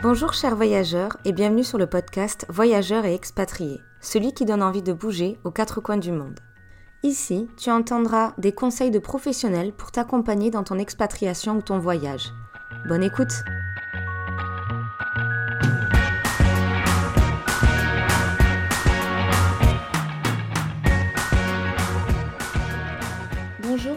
Bonjour chers voyageurs et bienvenue sur le podcast Voyageurs et expatriés, celui qui donne envie de bouger aux quatre coins du monde. Ici, tu entendras des conseils de professionnels pour t'accompagner dans ton expatriation ou ton voyage. Bonne écoute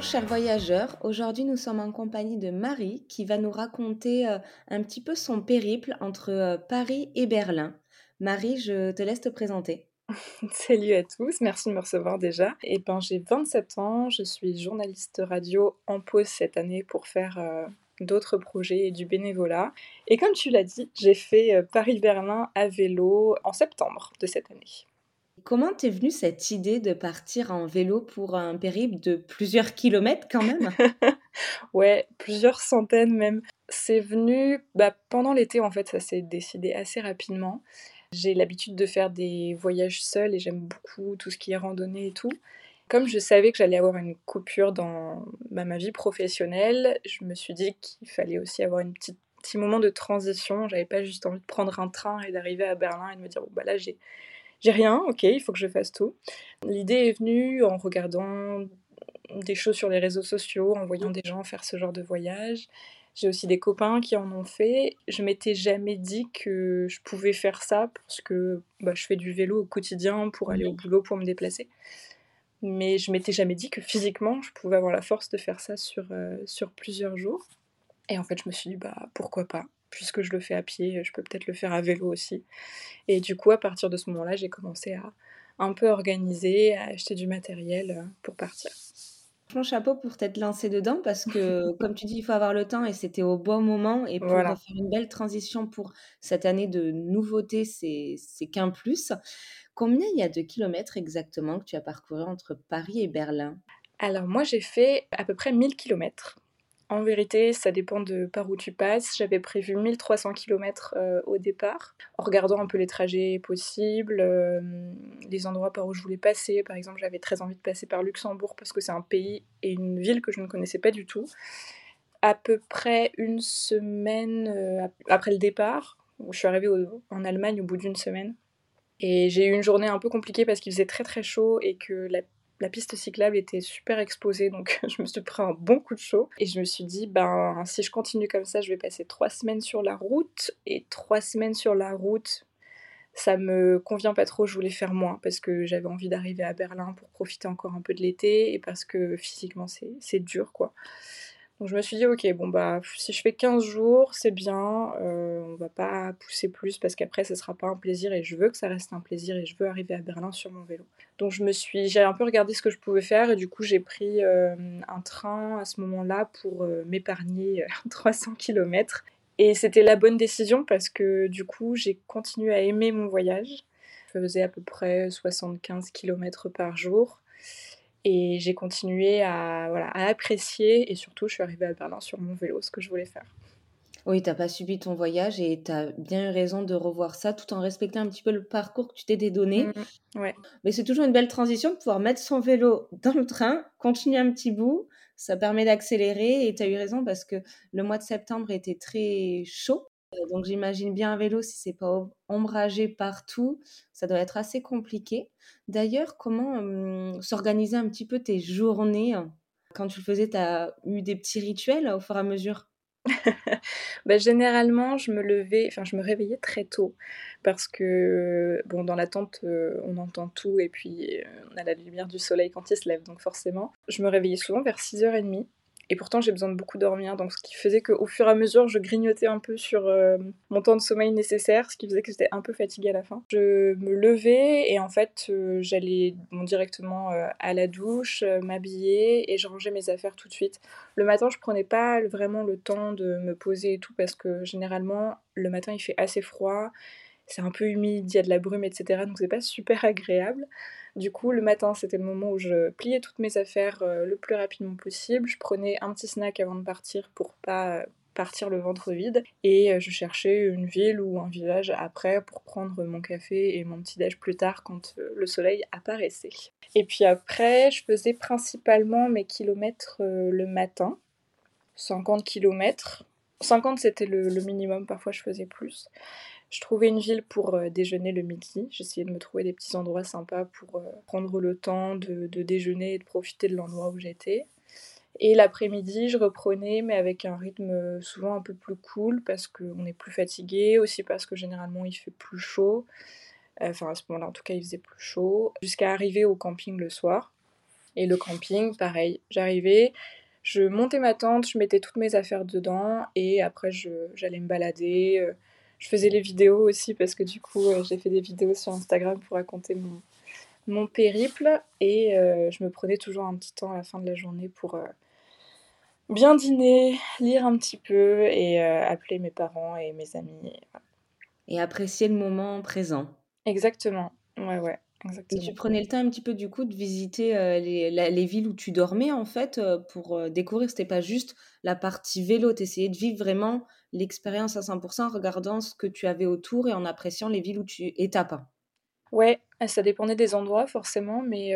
Chers voyageurs, aujourd'hui nous sommes en compagnie de Marie qui va nous raconter euh, un petit peu son périple entre euh, Paris et Berlin. Marie, je te laisse te présenter. Salut à tous, merci de me recevoir déjà. Et eh ben, j'ai 27 ans, je suis journaliste radio en pause cette année pour faire euh, d'autres projets et du bénévolat. Et comme tu l'as dit, j'ai fait Paris-Berlin à vélo en septembre de cette année. Comment t'es venue cette idée de partir en vélo pour un périple de plusieurs kilomètres quand même? Ouais, plusieurs centaines même. C'est venu bah, pendant l'été en fait, ça s'est décidé assez rapidement. J'ai l'habitude de faire des voyages seuls et j'aime beaucoup tout ce qui est randonnée et tout. Comme je savais que j'allais avoir une coupure dans ma vie professionnelle, je me suis dit qu'il fallait aussi avoir une petite petit moment de transition. J'avais pas juste envie de prendre un train et d'arriver à Berlin et de me dire, bon, bah là, j'ai j'ai rien, ok, il faut que je fasse tout. L'idée est venue en regardant des choses sur les réseaux sociaux, en voyant des gens faire ce genre de voyage. J'ai aussi des copains qui en ont fait. Je m'étais jamais dit que je pouvais faire ça parce que bah, je fais du vélo au quotidien pour aller au boulot, pour me déplacer. Mais je m'étais jamais dit que physiquement, je pouvais avoir la force de faire ça sur, euh, sur plusieurs jours. Et en fait, je me suis dit, bah, pourquoi pas puisque je le fais à pied, je peux peut-être le faire à vélo aussi. Et du coup, à partir de ce moment-là, j'ai commencé à un peu organiser, à acheter du matériel euh, pour partir. Mon chapeau pour t'être lancé dedans parce que, comme tu dis, il faut avoir le temps et c'était au bon moment. Et pour faire une belle transition pour cette année de nouveauté, c'est qu'un plus. Combien il y a de kilomètres exactement que tu as parcouru entre Paris et Berlin? Alors, moi, j'ai fait à peu près 1000 kilomètres. En vérité, ça dépend de par où tu passes. J'avais prévu 1300 km euh, au départ, en regardant un peu les trajets possibles, euh, les endroits par où je voulais passer. Par exemple, j'avais très envie de passer par Luxembourg parce que c'est un pays et une ville que je ne connaissais pas du tout. À peu près une semaine euh, après le départ, je suis arrivée en Allemagne au bout d'une semaine. Et j'ai eu une journée un peu compliquée parce qu'il faisait très très chaud et que la la piste cyclable était super exposée, donc je me suis pris un bon coup de chaud. Et je me suis dit, ben, si je continue comme ça, je vais passer trois semaines sur la route. Et trois semaines sur la route, ça me convient pas trop, je voulais faire moins parce que j'avais envie d'arriver à Berlin pour profiter encore un peu de l'été et parce que physiquement c'est dur quoi. Donc je me suis dit, ok, bon bah si je fais 15 jours, c'est bien, euh, on va pas pousser plus parce qu'après ce sera pas un plaisir et je veux que ça reste un plaisir et je veux arriver à Berlin sur mon vélo. Donc je me suis, j'ai un peu regardé ce que je pouvais faire et du coup j'ai pris euh, un train à ce moment-là pour euh, m'épargner 300 km. Et c'était la bonne décision parce que du coup j'ai continué à aimer mon voyage. Je faisais à peu près 75 km par jour. Et j'ai continué à, voilà, à apprécier et surtout je suis arrivée à Berlin sur mon vélo, ce que je voulais faire. Oui, tu n'as pas subi ton voyage et tu as bien eu raison de revoir ça tout en respectant un petit peu le parcours que tu t'es donné. Mmh, ouais. Mais c'est toujours une belle transition de pouvoir mettre son vélo dans le train, continuer un petit bout. Ça permet d'accélérer et tu as eu raison parce que le mois de septembre était très chaud. Euh, donc j'imagine bien un vélo, si c'est pas ombragé partout, ça doit être assez compliqué. D'ailleurs, comment hum, s'organiser un petit peu tes journées Quand tu le faisais, tu as eu des petits rituels au fur et à mesure? Bah, généralement, je me levais, enfin, je me réveillais très tôt parce que, bon, dans la tente, euh, on entend tout et puis euh, on a la lumière du soleil quand il se lève, donc forcément, je me réveillais souvent vers 6h30 et pourtant, j'ai besoin de beaucoup dormir. Donc, ce qui faisait qu'au fur et à mesure, je grignotais un peu sur euh, mon temps de sommeil nécessaire, ce qui faisait que j'étais un peu fatiguée à la fin. Je me levais et en fait, euh, j'allais directement euh, à la douche, m'habiller et je rangeais mes affaires tout de suite. Le matin, je prenais pas vraiment le temps de me poser et tout parce que généralement, le matin, il fait assez froid. C'est un peu humide, il y a de la brume, etc. Donc, c'est pas super agréable. Du coup, le matin, c'était le moment où je pliais toutes mes affaires euh, le plus rapidement possible. Je prenais un petit snack avant de partir pour pas euh, partir le ventre vide et euh, je cherchais une ville ou un village après pour prendre mon café et mon petit déj plus tard quand le soleil apparaissait. Et puis après, je faisais principalement mes kilomètres le matin, 50 kilomètres 50 c'était le, minimum, parfois je faisais plus. Je trouvais une ville pour déjeuner le midi. J'essayais de me trouver des petits endroits sympas pour prendre le temps de, déjeuner et de profiter de l'endroit où j'étais. Et l'après-midi, je reprenais, mais avec un rythme souvent un peu plus cool parce qu'on est plus fatigué, aussi parce que généralement il fait plus chaud. Enfin, à ce moment-là, en tout cas, il faisait plus chaud. Jusqu'à arriver au camping le soir. Et le camping, pareil. J'arrivais, je montais ma tente, je mettais toutes mes affaires dedans et après, j'allais me balader. Je faisais les vidéos aussi parce que du coup, j'ai fait des vidéos sur Instagram pour raconter mon, mon périple et je me prenais toujours un petit temps à la fin de la journée pour bien dîner, lire un petit peu et appeler mes parents et mes amis. Et apprécier le moment présent. Exactement, ouais, ouais. Et tu prenais le temps un petit peu du coup de visiter les, les, villes où tu dormais en fait pour découvrir, c'était pas juste la partie vélo, tu essayais de vivre vraiment l'expérience à 100% en regardant ce que tu avais autour et en appréciant les villes où tu étapes. Ouais, ah, ça dépendait des endroits forcément, mais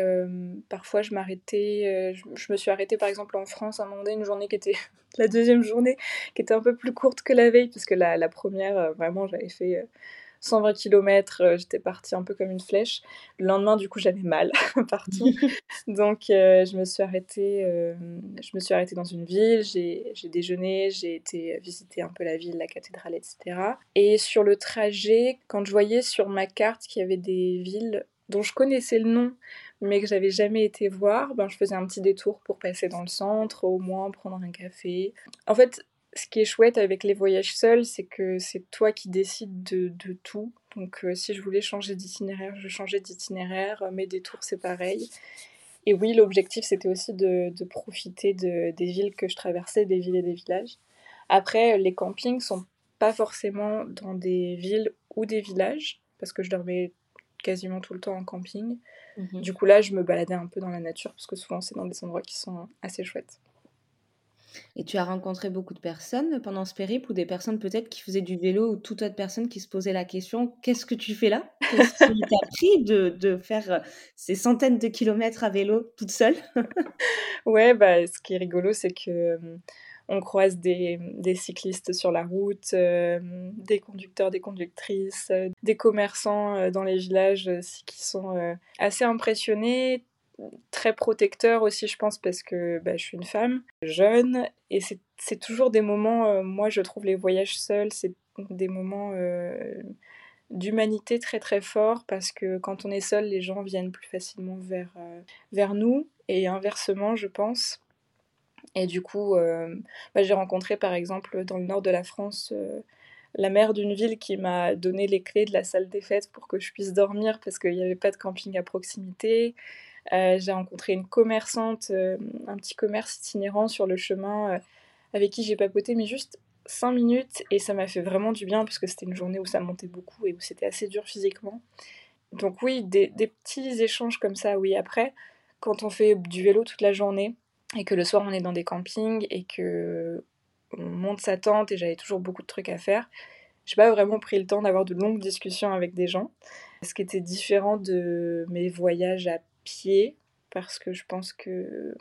parfois je m'arrêtais, je, me suis arrêtée par exemple en France à un moment donné, une journée qui était la deuxième journée, qui était un peu plus courte que la veille, puisque la, la première, vraiment, j'avais fait 120 km, euh, j'étais partie un peu comme une flèche. Le lendemain, du coup, j'avais mal partout. Donc, euh, je me suis arrêtée, euh, je me suis arrêtée dans une ville, j'ai déjeuné, j'ai été visiter un peu la ville, la cathédrale, etc. Et sur le trajet, quand je voyais sur ma carte qu'il y avait des villes dont je connaissais le nom, mais que j'avais jamais été voir, ben, je faisais un petit détour pour passer dans le centre, au moins prendre un café. En fait, ce qui est chouette avec les voyages seuls, c'est que c'est toi qui décides de, tout. Donc euh, si je voulais changer d'itinéraire, je changeais d'itinéraire. Mes détours, c'est pareil. Et oui, l'objectif, c'était aussi de, profiter des villes que je traversais, des villes et des villages. Après, les campings sont pas forcément dans des villes ou des villages, parce que je dormais quasiment tout le temps en camping. Mhm. Du coup, là, je me baladais un peu dans la nature, parce que souvent, c'est dans des endroits qui sont assez chouettes. Et tu as rencontré beaucoup de personnes pendant ce périple ou des personnes peut-être qui faisaient du vélo ou toute autre personne qui se posait la question qu'est-ce que tu fais là? Qu'est-ce qui t'a pris de, de, faire euh, ces centaines de kilomètres à vélo toute seule? Ouais, bah, ce qui est rigolo, c'est que on croise des, des, cyclistes sur la route, des conducteurs, des conductrices, des commerçants dans les villages qui sont assez impressionnés, très protecteur aussi, je pense, parce que bah, je suis une femme jeune et c'est toujours des moments, euh, moi je trouve les voyages seuls, c'est des moments euh, d'humanité très très forts parce que quand on est seul, les gens viennent plus facilement vers, euh, vers nous et inversement, je pense. Et du coup, bah, j'ai rencontré par exemple dans le nord de la France la mère d'une ville qui m'a donné les clés de la salle des fêtes pour que je puisse dormir parce qu'il n'y avait pas de camping à proximité. Euh, j'ai rencontré une commerçante, euh, un petit commerce itinérant sur le chemin euh, avec qui j'ai papoté, mais juste 5 minutes et ça m'a fait vraiment du bien parce que c'était une journée où ça montait beaucoup et où c'était assez dur physiquement. Donc oui, des, petits échanges comme ça, oui. Après, quand on fait du vélo toute la journée et que le soir on est dans des campings et que on monte sa tente et j'avais toujours beaucoup de trucs à faire, j'ai pas vraiment pris le temps d'avoir de longues discussions avec des gens. Ce qui était différent de mes voyages à pied, parce que je pense que,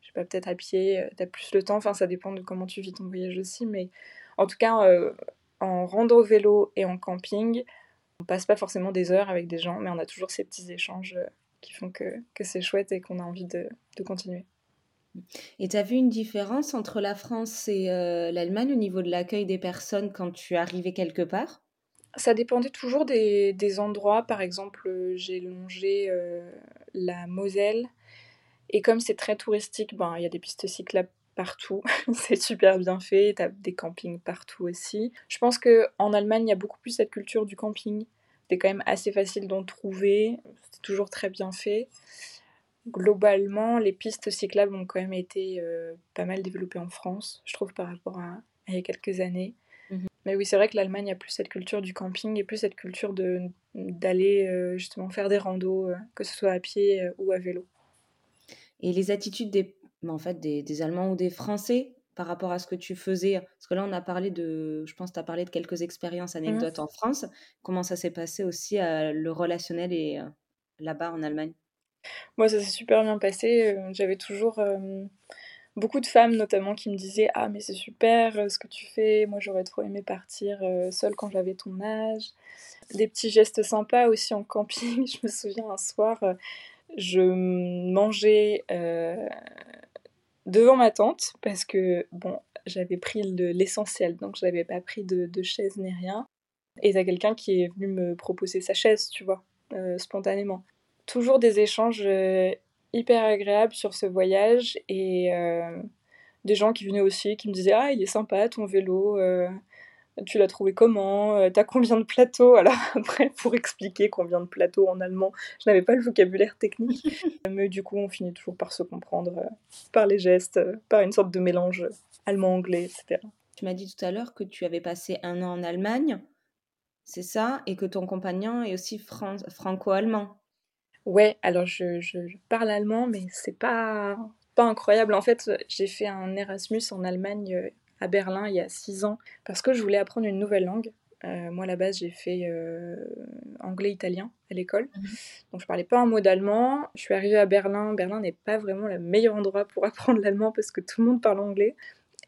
je sais pas, peut-être à pied, euh, t'as plus le temps, enfin ça dépend de comment tu vis ton voyage aussi, mais en tout cas, euh, en rando vélo et en camping, on passe pas forcément des heures avec des gens, mais on a toujours ces petits échanges euh, qui font que, que c'est chouette et qu'on a envie de, de continuer. Et tu as vu une différence entre la France et l'Allemagne au niveau de l'accueil des personnes quand tu arrivais quelque part? Ça dépendait toujours des, endroits. Par exemple, j'ai longé la Moselle. Et comme c'est très touristique, ben, il y a des pistes cyclables partout. c'est super bien fait. Tu as des campings partout aussi. Je pense qu'en Allemagne, il y a beaucoup plus cette culture du camping. C'est quand même assez facile d'en trouver. C'est toujours très bien fait. Globalement, les pistes cyclables ont quand même été pas mal développées en France, je trouve, par rapport à il y a quelques années. Mais oui, c'est vrai que l'Allemagne a plus cette culture du camping et plus cette culture de d'aller euh, justement faire des randos, euh, que ce soit à pied euh, ou à vélo. Et les attitudes des, en fait, des, des, Allemands ou des Français par rapport à ce que tu faisais? Parce que là, on a parlé de, je pense, tu as parlé de quelques expériences, mmh. anecdotes en France. Comment ça s'est passé aussi le relationnel et là-bas en Allemagne? Moi, ça s'est super bien passé. J'avais toujours beaucoup de femmes notamment qui me disaient Ah, mais c'est super euh, ce que tu fais, moi j'aurais trop aimé partir euh, seule quand j'avais ton âge. Des petits gestes sympas aussi en camping. Je me souviens un soir, euh, je mangeais devant ma tente parce que, bon, j'avais pris l'essentiel, donc je n'avais pas pris de, de, chaise ni rien. Et t'as quelqu'un qui est venu me proposer sa chaise, tu vois, spontanément. Toujours des échanges hyper agréable sur ce voyage et euh, des gens qui venaient aussi qui me disaient ah il est sympa ton vélo euh, tu l'as trouvé comment euh, T'as combien de plateaux? Alors après, pour expliquer combien de plateaux en allemand, je n'avais pas le vocabulaire technique. Mais du coup, on finit toujours par se comprendre par les gestes, par une sorte de mélange allemand-anglais, etc. Tu m'as dit tout à l'heure que tu avais passé un an en Allemagne, c'est ça, et que ton compagnon est aussi franco-allemand. Ouais, alors je, je, parle allemand, mais c'est pas, pas incroyable. En fait, j'ai fait un Erasmus en Allemagne euh, à Berlin il y a six ans parce que je voulais apprendre une nouvelle langue. Euh, moi, à la base, j'ai fait euh, anglais-italien à l'école. Mmh Donc, je parlais pas un mot d'allemand. Je suis arrivée à Berlin. Berlin n'est pas vraiment le meilleur endroit pour apprendre l'allemand parce que tout le monde parle anglais.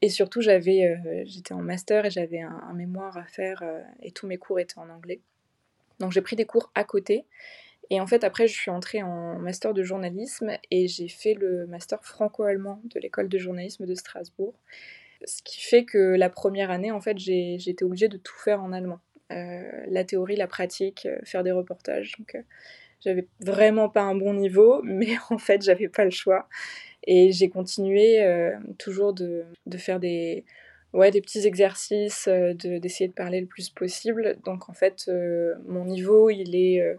Et surtout, j'avais, j'étais en master et j'avais un, un, mémoire à faire et tous mes cours étaient en anglais. Donc, j'ai pris des cours à côté. Et en fait, après, je suis entrée en master de journalisme et j'ai fait le master franco-allemand de l'école de journalisme de Strasbourg. Ce qui fait que la première année, en fait, été obligée de tout faire en allemand. Euh, la théorie, la pratique, euh, faire des reportages. Donc, euh, j'avais vraiment pas un bon niveau, mais en fait, j'avais pas le choix. Et j'ai continué toujours de, de, faire des, ouais, des petits exercices, d'essayer de, parler le plus possible. Donc, en fait, mon niveau, il est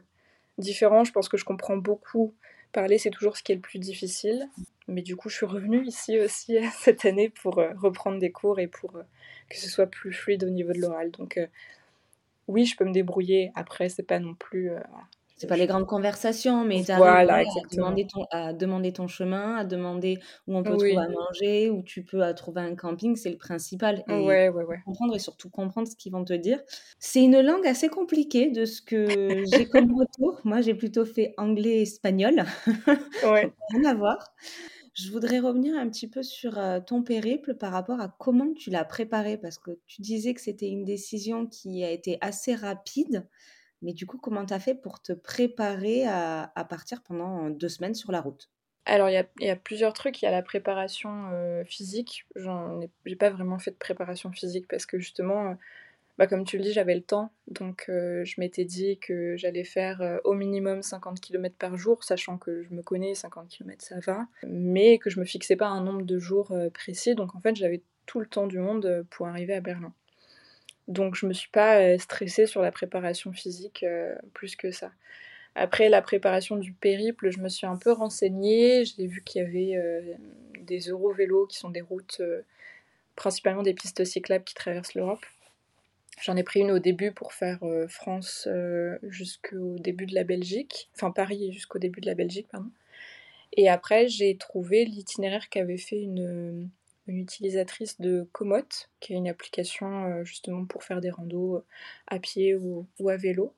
différent. Je pense que je comprends beaucoup. Parler, c'est toujours ce qui est le plus difficile. Mais du coup, je suis revenue ici aussi cette année pour euh, reprendre des cours et pour euh, que ce soit plus fluide au niveau de l'oral. Donc, euh, oui, je peux me débrouiller. Après, c'est pas non plus. C'est pas les grandes conversations, mais tu voilà, à, demander ton, à demander ton chemin, à demander où on peut trouver à manger, où tu peux trouver un camping, c'est le principal. Et ouais, ouais, ouais. Comprendre et surtout comprendre ce qu'ils vont te dire. C'est une langue assez compliquée de ce que j'ai comme retour. Moi, j'ai plutôt fait anglais-espagnol. Ouais. Rien à voir. Je voudrais revenir un petit peu sur ton périple par rapport à comment tu l'as préparé, parce que tu disais que c'était une décision qui a été assez rapide. Mais du coup, comment tu as fait pour te préparer à, partir pendant deux semaines sur la route? Alors, il y, a, plusieurs trucs. Il y a la préparation euh, physique. Je n'ai pas vraiment fait de préparation physique parce que justement, euh, bah, comme tu le dis, j'avais le temps. Donc, euh, je m'étais dit que j'allais faire au minimum 50 km par jour, sachant que je me connais, 50 km ça va. Mais que je me fixais pas un nombre de jours précis. Donc, en fait, j'avais tout le temps du monde pour arriver à Berlin. Donc je me suis pas euh, stressée sur la préparation physique euh, plus que ça. Après la préparation du périple, je me suis un peu renseignée. J'ai vu qu'il y avait euh, des Eurovélos qui sont des routes, principalement des pistes cyclables qui traversent l'Europe. J'en ai pris une au début pour faire France jusqu'au début de la Belgique, enfin Paris jusqu'au début de la Belgique, pardon. Et après, j'ai trouvé l'itinéraire qu'avait fait une, une utilisatrice de Komoot, qui est une application euh, justement pour faire des randos euh, à pied ou, à vélo.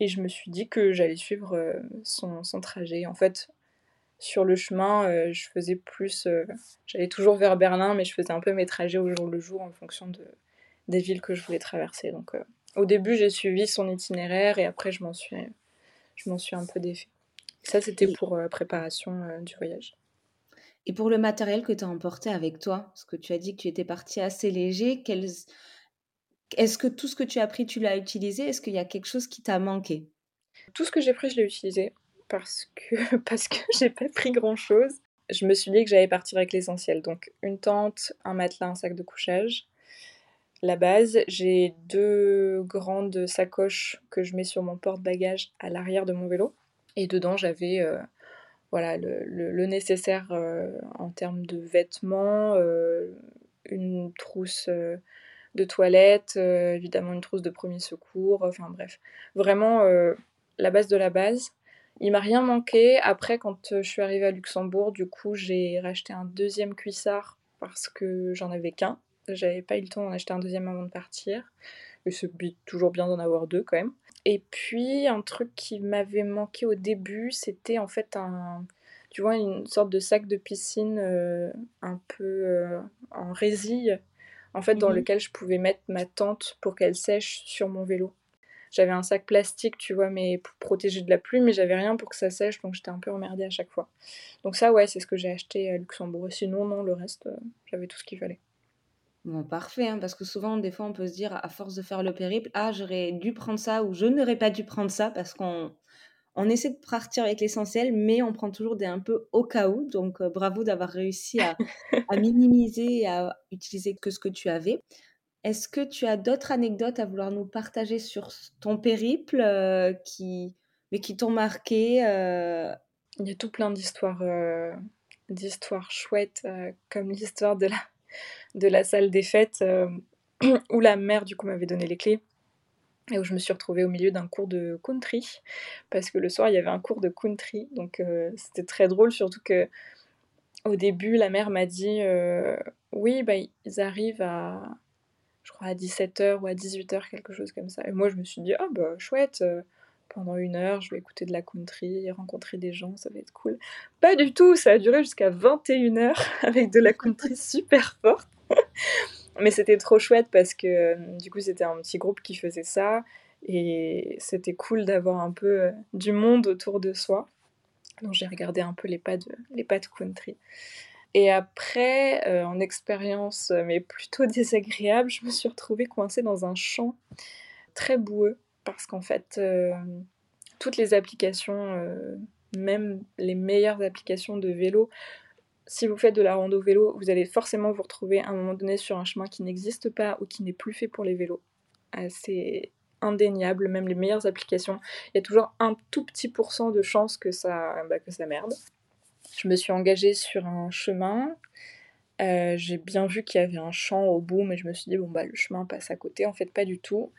Et je me suis dit que j'allais suivre euh, son, trajet. En fait, sur le chemin, je faisais plus. J'allais toujours vers Berlin, mais je faisais un peu mes trajets au jour le jour en fonction de, des villes que je voulais traverser. Donc, au début, j'ai suivi son itinéraire et après, je m'en suis, je m'en suis un peu défait. Ça, c'était pour la préparation du voyage. Et pour le matériel que tu as emporté avec toi, parce que tu as dit que tu étais parti assez léger, est-ce que tout ce que tu as pris, tu l'as utilisé? Est-ce qu'il y a quelque chose qui t'a manqué? Tout ce que j'ai pris, je l'ai utilisé parce que parce que j'ai pas pris grand-chose. Je me suis dit que j'allais partir avec l'essentiel. Donc une tente, un matelas, un sac de couchage. La base, j'ai deux grandes sacoches que je mets sur mon porte-bagages à l'arrière de mon vélo. Et dedans, j'avais euh, voilà, le, nécessaire euh, en termes de vêtements, euh, une trousse euh, de toilette, évidemment une trousse de premier secours, enfin bref, vraiment la base de la base. Il m'a rien manqué. Après, quand je suis arrivée à Luxembourg, du coup, j'ai racheté un deuxième cuissard parce que j'en avais qu'un. J'avais pas eu le temps d'en acheter un deuxième avant de partir. Et c'est toujours bien d'en avoir deux quand même. Et puis, un truc qui m'avait manqué au début, c'était en fait un, tu vois, une sorte de sac de piscine un peu en résille, en fait, dans Mmh lequel je pouvais mettre ma tente pour qu'elle sèche sur mon vélo. J'avais un sac plastique, tu vois, mais pour protéger de la pluie, mais j'avais rien pour que ça sèche, donc j'étais un peu emmerdée à chaque fois. Donc ça, ouais, c'est ce que j'ai acheté à Luxembourg. Sinon, non, le reste, j'avais tout ce qu'il fallait. Bon, parfait, hein, parce que souvent, des fois, on peut se dire, à force de faire le périple, ah, j'aurais dû prendre ça ou je n'aurais pas dû prendre ça, parce qu'on on essaie de partir avec l'essentiel, mais on prend toujours des un peu au cas où. Donc, euh, bravo d'avoir réussi à, à minimiser et à utiliser que ce que tu avais. Est-ce que tu as d'autres anecdotes à vouloir nous partager sur ton périple euh, qui, mais qui t'ont marqué euh? Il y a tout plein d'histoires d'histoires chouettes, comme l'histoire de la de la salle des fêtes euh, où la mère du coup m'avait donné les clés et où je me suis retrouvée au milieu d'un cours de country parce que le soir il y avait un cours de country. Donc euh, c'était très drôle surtout que au début la mère m'a dit euh, oui bah ils arrivent à je crois à 17h ou à 18h quelque chose comme ça. Et moi je me suis dit oh bah chouette pendant une heure, je vais écouter de la country, rencontrer des gens, ça va être cool. Pas du tout, ça a duré jusqu'à 21h avec de la country super forte. Mais c'était trop chouette parce que euh, du coup c'était un petit groupe qui faisait ça et c'était cool d'avoir un peu euh, du monde autour de soi. Donc j'ai regardé un peu les pas de, les pas de country. Et après, euh, en expérience mais plutôt désagréable, je me suis retrouvée coincée dans un champ très boueux parce qu'en fait, toutes les applications, même les meilleures applications de vélo, si vous faites de la rando vélo, vous allez forcément vous retrouver à un moment donné sur un chemin qui n'existe pas ou qui n'est plus fait pour les vélos. C'est indéniable, même les meilleures applications, il y a toujours un tout petit pourcent de chance que ça, bah, que ça merde. Je me suis engagée sur un chemin. Euh, j'ai bien vu qu'il y avait un champ au bout, mais je me suis dit, bon, bah, le chemin passe à côté. En fait, pas du tout.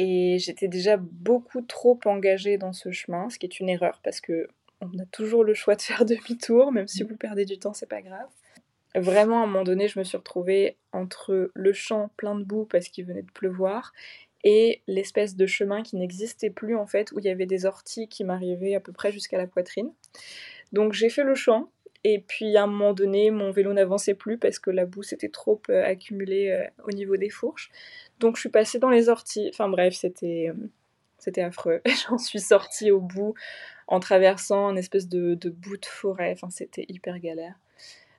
Et j'étais déjà beaucoup trop engagée dans ce chemin, ce qui est une erreur parce que on a toujours le choix de faire demi-tour, même si vous perdez du temps, c'est pas grave. Vraiment, à un moment donné, je me suis retrouvée entre le champ plein de boue parce qu'il venait de pleuvoir et l'espèce de chemin qui n'existait plus en fait, où il y avait des orties qui m'arrivaient à peu près jusqu'à la poitrine. Donc j'ai fait le champ, et puis à un moment donné, mon vélo n'avançait plus parce que la boue s'était trop euh, accumulée euh, au niveau des fourches. Donc je suis passée dans les orties. Enfin bref, c'était euh, c'était affreux. J'en suis sortie au bout en traversant une espèce de, de bout de forêt. Enfin, c'était hyper galère.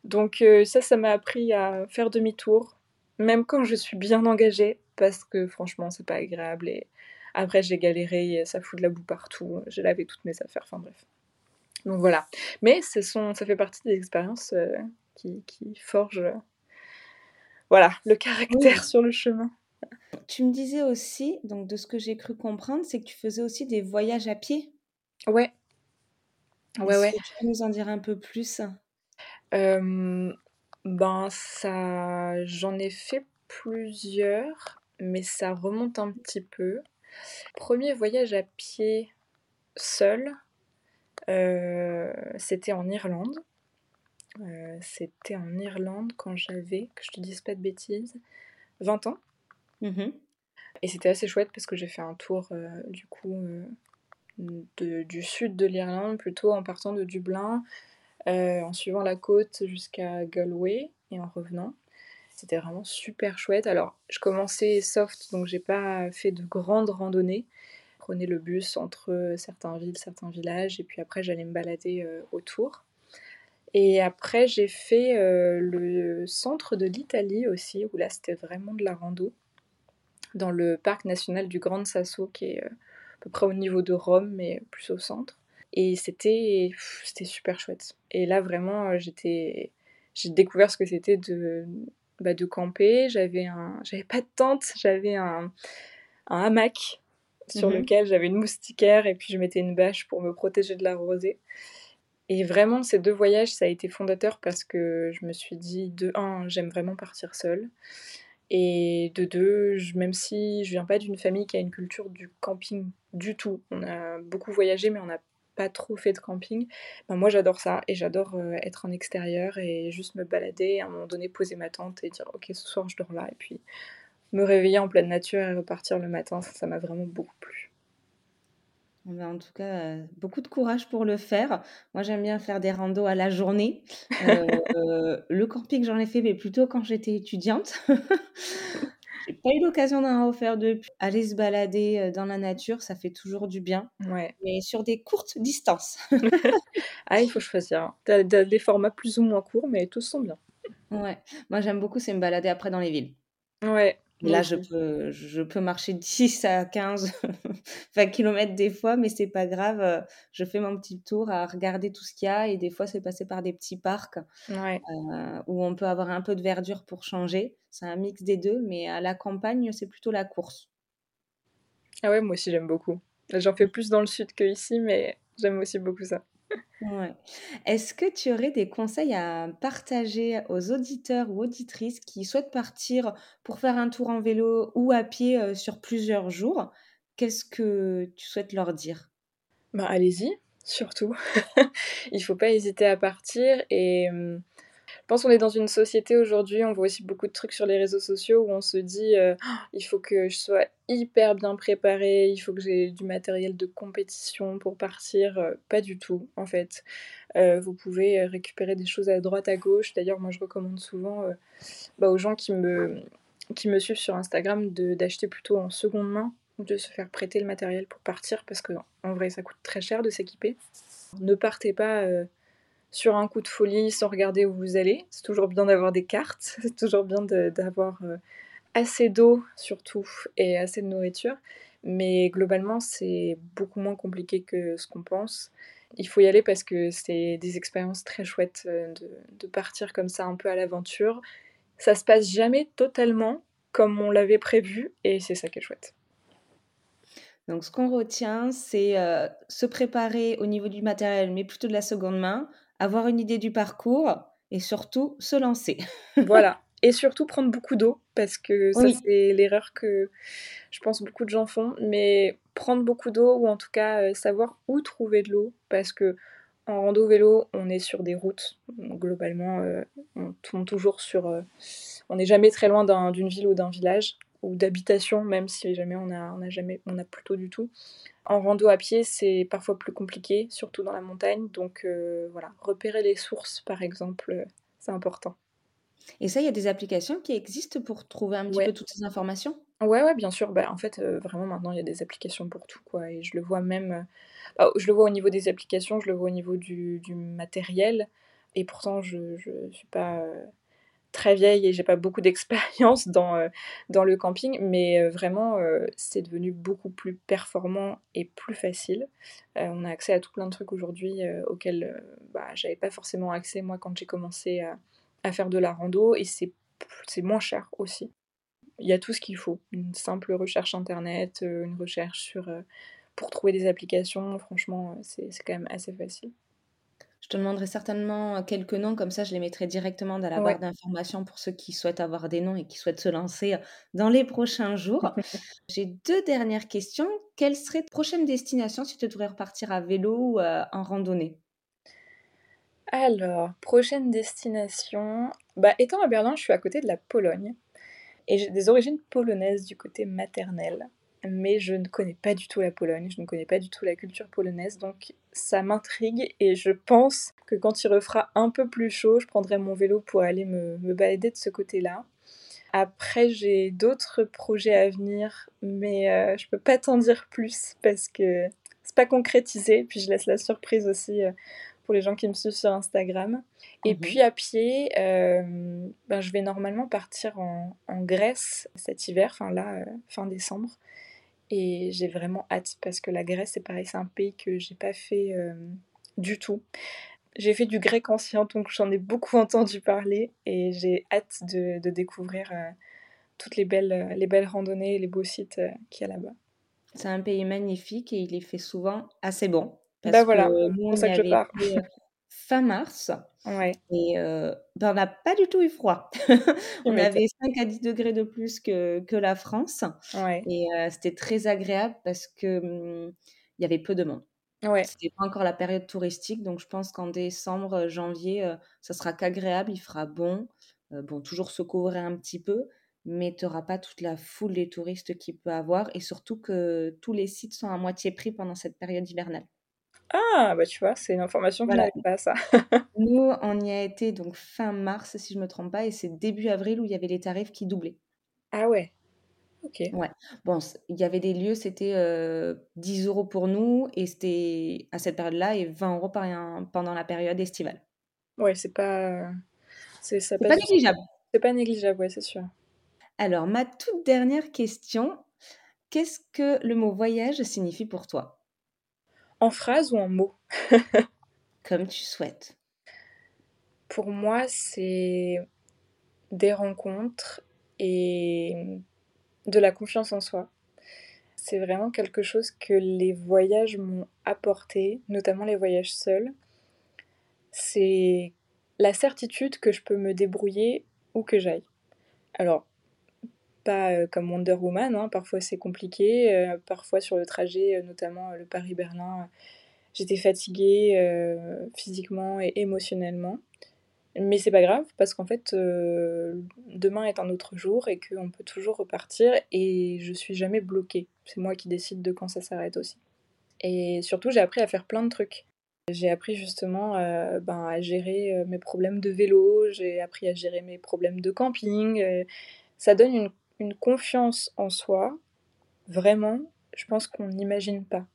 Donc euh, ça, ça m'a appris à faire demi-tour, même quand je suis bien engagée, parce que franchement, c'est pas agréable. Et après, j'ai galéré, ça fout de la boue partout. J'ai lavé toutes mes affaires. Enfin bref. Donc voilà. Mais ça fait partie des expériences euh, qui, qui, forgent voilà, le caractère sur le chemin. Tu me disais aussi, donc de ce que j'ai cru comprendre, c'est que tu faisais aussi des voyages à pied. Ouais. Ouais, ouais. tu peux nous en dire un peu plus? Ben, ça. J'en ai fait plusieurs, mais ça remonte un petit peu. Premier voyage à pied seul, euh, c'était en Irlande. Euh, c'était en Irlande quand j'avais, que je te dise pas de bêtises, 20 ans. Mmh Et c'était assez chouette parce que j'ai fait un tour euh, du coup de, du sud de l'Irlande, plutôt en partant de Dublin, en suivant la côte jusqu'à Galway et en revenant. C'était vraiment super chouette. Alors, je commençais soft, donc j'ai pas fait de grandes randonnées. Je prenais le bus entre certaines villes, certains villages, et puis après j'allais me balader autour. Et après, j'ai fait le centre de l'Italie aussi, où là c'était vraiment de la rando dans le parc national du Grand Sasso, qui est euh, à peu près au niveau de Rome, mais plus au centre. Et c'était c'était super chouette. Et là, vraiment, euh, j'étais j'ai découvert ce que c'était de, bah, de camper. J'avais un j'avais pas de tente, j'avais un, un hamac sur mmh lequel j'avais une moustiquaire et puis je mettais une bâche pour me protéger de la rosée. Et vraiment, ces deux voyages, ça a été fondateur parce que je me suis dit, de un, j'aime vraiment partir seule. Et de deux, même si je viens pas d'une famille qui a une culture du camping du tout, on a beaucoup voyagé mais on n'a pas trop fait de camping, ben moi j'adore ça et j'adore euh, être en extérieur et juste me balader, à un moment donné poser ma tente et dire ok ce soir je dors là et puis me réveiller en pleine nature et repartir le matin, ça m'a vraiment beaucoup plu. Mais en tout cas, beaucoup de courage pour le faire. Moi, j'aime bien faire des randos à la journée. Heu, le camping, j'en ai fait, mais plutôt quand j'étais étudiante. J'ai pas eu l'occasion d'en refaire depuis. Aller se balader, dans la nature, ça fait toujours du bien, Ouais. mais sur des courtes distances. Ah, il faut choisir, hein. Tu as tu as des formats plus ou moins courts, mais tous sont bien. Ouais. Moi, j'aime beaucoup, c'est me balader après dans les villes. Ouais, Là, je peux je peux marcher 10 à 15, 20 kilomètres des fois, mais c'est pas grave, heu, je fais mon petit tour à regarder tout ce qu'il y a et des fois, c'est passer par des petits parcs, Ouais. heu, où on peut avoir un peu de verdure pour changer. C'est un mix des 2, mais à la campagne, c'est plutôt la course. Ah ouais, moi aussi, j'aime beaucoup. J'en fais plus dans le sud qu'ici, mais j'aime aussi beaucoup ça. Est-ce que tu aurais des conseils à partager aux auditeurs ou auditrices qui souhaitent partir pour faire un tour en vélo ou à pied, heu, sur plusieurs jours? Qu'est-ce que tu souhaites leur dire? Bah, allez-y, surtout. Il faut pas hésiter à partir et pense qu'on est dans une société aujourd'hui, on voit aussi beaucoup de trucs sur les réseaux sociaux où on se dit, heu: «Il faut que je sois hyper bien préparée, il faut que j'ai du matériel de compétition pour partir», heu, pas du tout, en fait. Heu, vous pouvez, récupérer des choses à droite, à gauche. D'ailleurs, moi, je recommande souvent, bah, aux gens qui me qui suivent sur Instagram d'acheter plutôt en seconde main de se faire prêter le matériel pour partir parce qu'en vrai, ça coûte très cher de s'équiper. Ne partez pas, sur un coup de folie sans regarder où vous allez. C'est toujours bien d'avoir des cartes, c'est toujours bien d'avoir, heu, assez d'eau surtout et assez de nourriture, mais globalement, c'est beaucoup moins compliqué que ce qu'on pense. Il faut y aller parce que c'est des expériences très chouettes, heu, de partir comme ça un peu à l'aventure. Ça se passe jamais totalement comme on l'avait prévu et c'est ça qui est chouette. Donc ce qu'on retient, c'est, heu, se préparer au niveau du matériel, mais plutôt de la seconde main, avoir une idée du parcours et surtout se lancer. Voilà et surtout prendre beaucoup d'eau parce que ça, Oui. c'est l'erreur que je pense beaucoup de gens font, mais prendre beaucoup d'eau ou en tout cas, heu, savoir où trouver de l'eau parce qu'en rando vélo, on est sur des routes, globalement, heu, on tourne toujours sur, heu on n'est jamais très loin d'un d'une ville ou d'un village ou d'habitation, même si jamais on a on a jamais on a plus tôt du tout. En rando à pied, c'est parfois plus compliqué, surtout dans la montagne, donc heu, voilà, repérer les sources, par exemple, heu, c'est important. Et ça, il y a des applications qui existent pour trouver un petit Ouais. peu toutes ces informations? Ouais, ouais, bien sûr. Bah, en fait, heu, vraiment maintenant, il y a des applications pour tout, quoi et je le vois même, bah, je le vois au niveau des applications, je le vois au niveau du du matériel et pourtant je je suis pas, très vieille et j'ai pas beaucoup d'expérience dans, heu, dans le camping mais heu, vraiment, heu, c'est devenu beaucoup plus performant et plus facile. On a accès à tout plein de trucs aujourd'hui, auxquels, bah, j'avais pas forcément accès moi quand j'ai commencé à à faire de la rando et c'est c'est moins cher aussi. Il y a tout ce qu'il faut. Une simple recherche internet, une recherche sur, pour trouver des applications, franchement, c'est c'est quand même assez facile. Je te demanderai certainement, quelques noms, comme ça je les mettrai directement dans la barre Ouais. d'informations pour ceux qui souhaitent avoir des noms et qui souhaitent se lancer, dans les prochains jours. J'ai 2 dernières questions. Quelle serait ta prochaine destination si tu devrais repartir à vélo ou, en randonnée? Alors, prochaine destination, bah, étant à Berlin, je suis à côté de la Pologne et j'ai des origines polonaises du côté maternel, mais je ne connais pas du tout la Pologne, je ne connais pas du tout la culture polonaise, donc ça m'intrigue et je pense que quand il refera un peu plus chaud, je prendrai mon vélo pour aller me me balader de ce côté-là. Après, j'ai d'autres projets à venir, mais heu, je peux pas t'en dire plus parce que c'est pas concrétisé, puis je laisse la surprise aussi, heu, pour les gens qui me suivent sur Instagram. Et Mmh puis à pied, hem, ben, je vais normalement partir en en Grèce cet hiver, enfin là, heu, fin décembre et j'ai vraiment hâte parce que la Grèce, c'est pareil, c'est un pays que j'ai pas fait, hem, du tout. J'ai fait du grec ancien, donc j'en ai beaucoup entendu parler et j'ai hâte de de découvrir, heu, toutes les belles, heu, les belles randonnées et les beaux sites, qu'il y a là-bas. C'est un pays magnifique et il y fait souvent assez bon Bah, parce que voilà, nous, c'est pour ça que je pars. été, fin mars Ouais. et bah, on n'a pas du tout eu froid. On avait 5 à 10 degrés de plus que que la France Ouais. et c'était très agréable parce que, mmh, il y avait peu de monde. Ouais. C'était pas encore la période touristique, donc je pense qu'en décembre, janvier, heu, ça sera qu'agréable, il fera bon. Bon, toujours se couvrir un petit peu, mais tu n'auras pas toute la foule des touristes qu'il peut avoir et surtout que tous les sites sont à moitié prix pendant cette période hivernale. Ah, bah tu vois, c'est une information que je n'avais pas, ça. Nous, on y a été donc fin mars, si je me trompe pas, et c'est début avril où il y avait les tarifs qui doublaient. Ah ouais. Ok. Ouais. Bon, il y avait des lieux, c'était 10 euros pour nous, et c'était à cette période-là, et 20 euros pendant la période estivale. Ouais, c'est pas. C'est pas négligeable. C'est pas négligeable, ouais, c'est sûr. Alors, ma toute dernière question, qu'est-ce que le mot voyage signifie pour toi? En phrase ou en mots Comme tu souhaites. Pour moi, c'est des rencontres et de la confiance en soi. C'est vraiment quelque chose que les voyages m'ont apporté, notamment les voyages seuls. C'est la certitude que je peux me débrouiller où que j'aille. Alors, euh, comme Wonder Woman, hein, parfois c'est compliqué, euh, parfois sur le trajet, euh, notamment le Paris-Berlin, j'étais fatiguée physiquement et émotionnellement. Mais c'est pas grave parce qu'en fait, demain est un autre jour et qu'on peut toujours repartir et je suis jamais bloquée. C'est moi qui décide de quand ça s'arrête aussi. Et surtout, j'ai appris à faire plein de trucs. J'ai appris justement ben, à gérer mes problèmes de vélo, j'ai appris à gérer mes problèmes de camping. ça donne une une confiance en soi, vraiment, je pense qu'on n'imagine pas.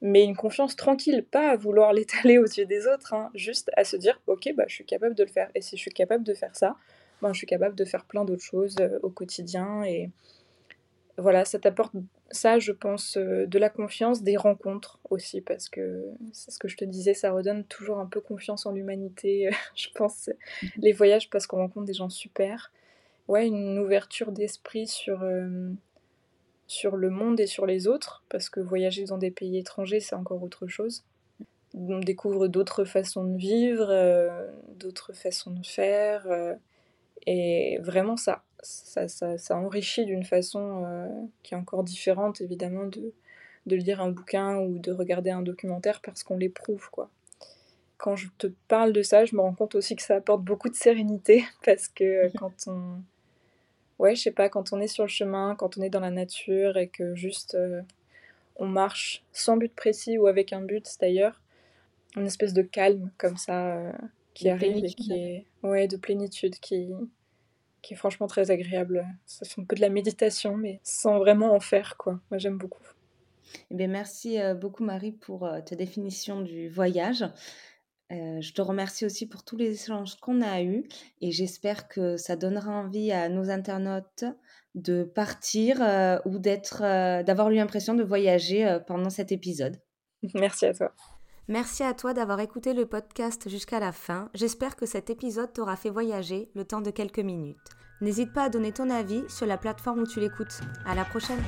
Mais une confiance tranquille, pas à vouloir l'étaler aux yeux des autres, hein, juste à se dire ok, bah, je suis capable de le faire. Et si je suis capable de faire ça, ben, je suis capable de faire plein d'autres choses euh, au quotidien. Et voilà, ça t'apporte ça, je pense, euh, de la confiance, des rencontres aussi, parce que c'est ce que je te disais, ça redonne toujours un peu confiance en l'humanité, je pense, les voyages, parce qu'on rencontre des gens super ouais, une ouverture d'esprit sur, euh, sur le monde et sur les autres, parce que voyager dans des pays étrangers, c'est encore autre chose. On découvre d'autres façons de vivre, euh, d'autres façons de faire, euh, et vraiment ça, ça, ça, ça enrichit d'une façon qui est encore différente, évidemment, de, de lire un bouquin ou de regarder un documentaire parce qu'on l'éprouve, quoi quand je te parle de ça, je me rends compte aussi que ça apporte beaucoup de sérénité parce que quand on, ouais, je sais pas, quand on est sur le chemin, quand on est dans la nature et que juste euh, on marche sans but précis ou avec un but d'ailleurs, une espèce de calme comme ça euh, qui arrive et qui est ouais, de plénitude qui qui est franchement très agréable. Ça fait un peu de la méditation mais sans vraiment en faire quoi. Moi j'aime beaucoup. Eh bien, merci euh, beaucoup Marie pour ta définition du voyage. Euh, je te remercie aussi pour tous les échanges qu'on a eus et j'espère que ça donnera envie à nos internautes de partir euh, ou d'être, euh, d'avoir eu l'impression de voyager pendant cet épisode. Merci à toi. Merci à toi d'avoir écouté le podcast jusqu'à la fin. J'espère que cet épisode t'aura fait voyager le temps de quelques minutes. N'hésite pas à donner ton avis sur la plateforme où tu l'écoutes. À la prochaine!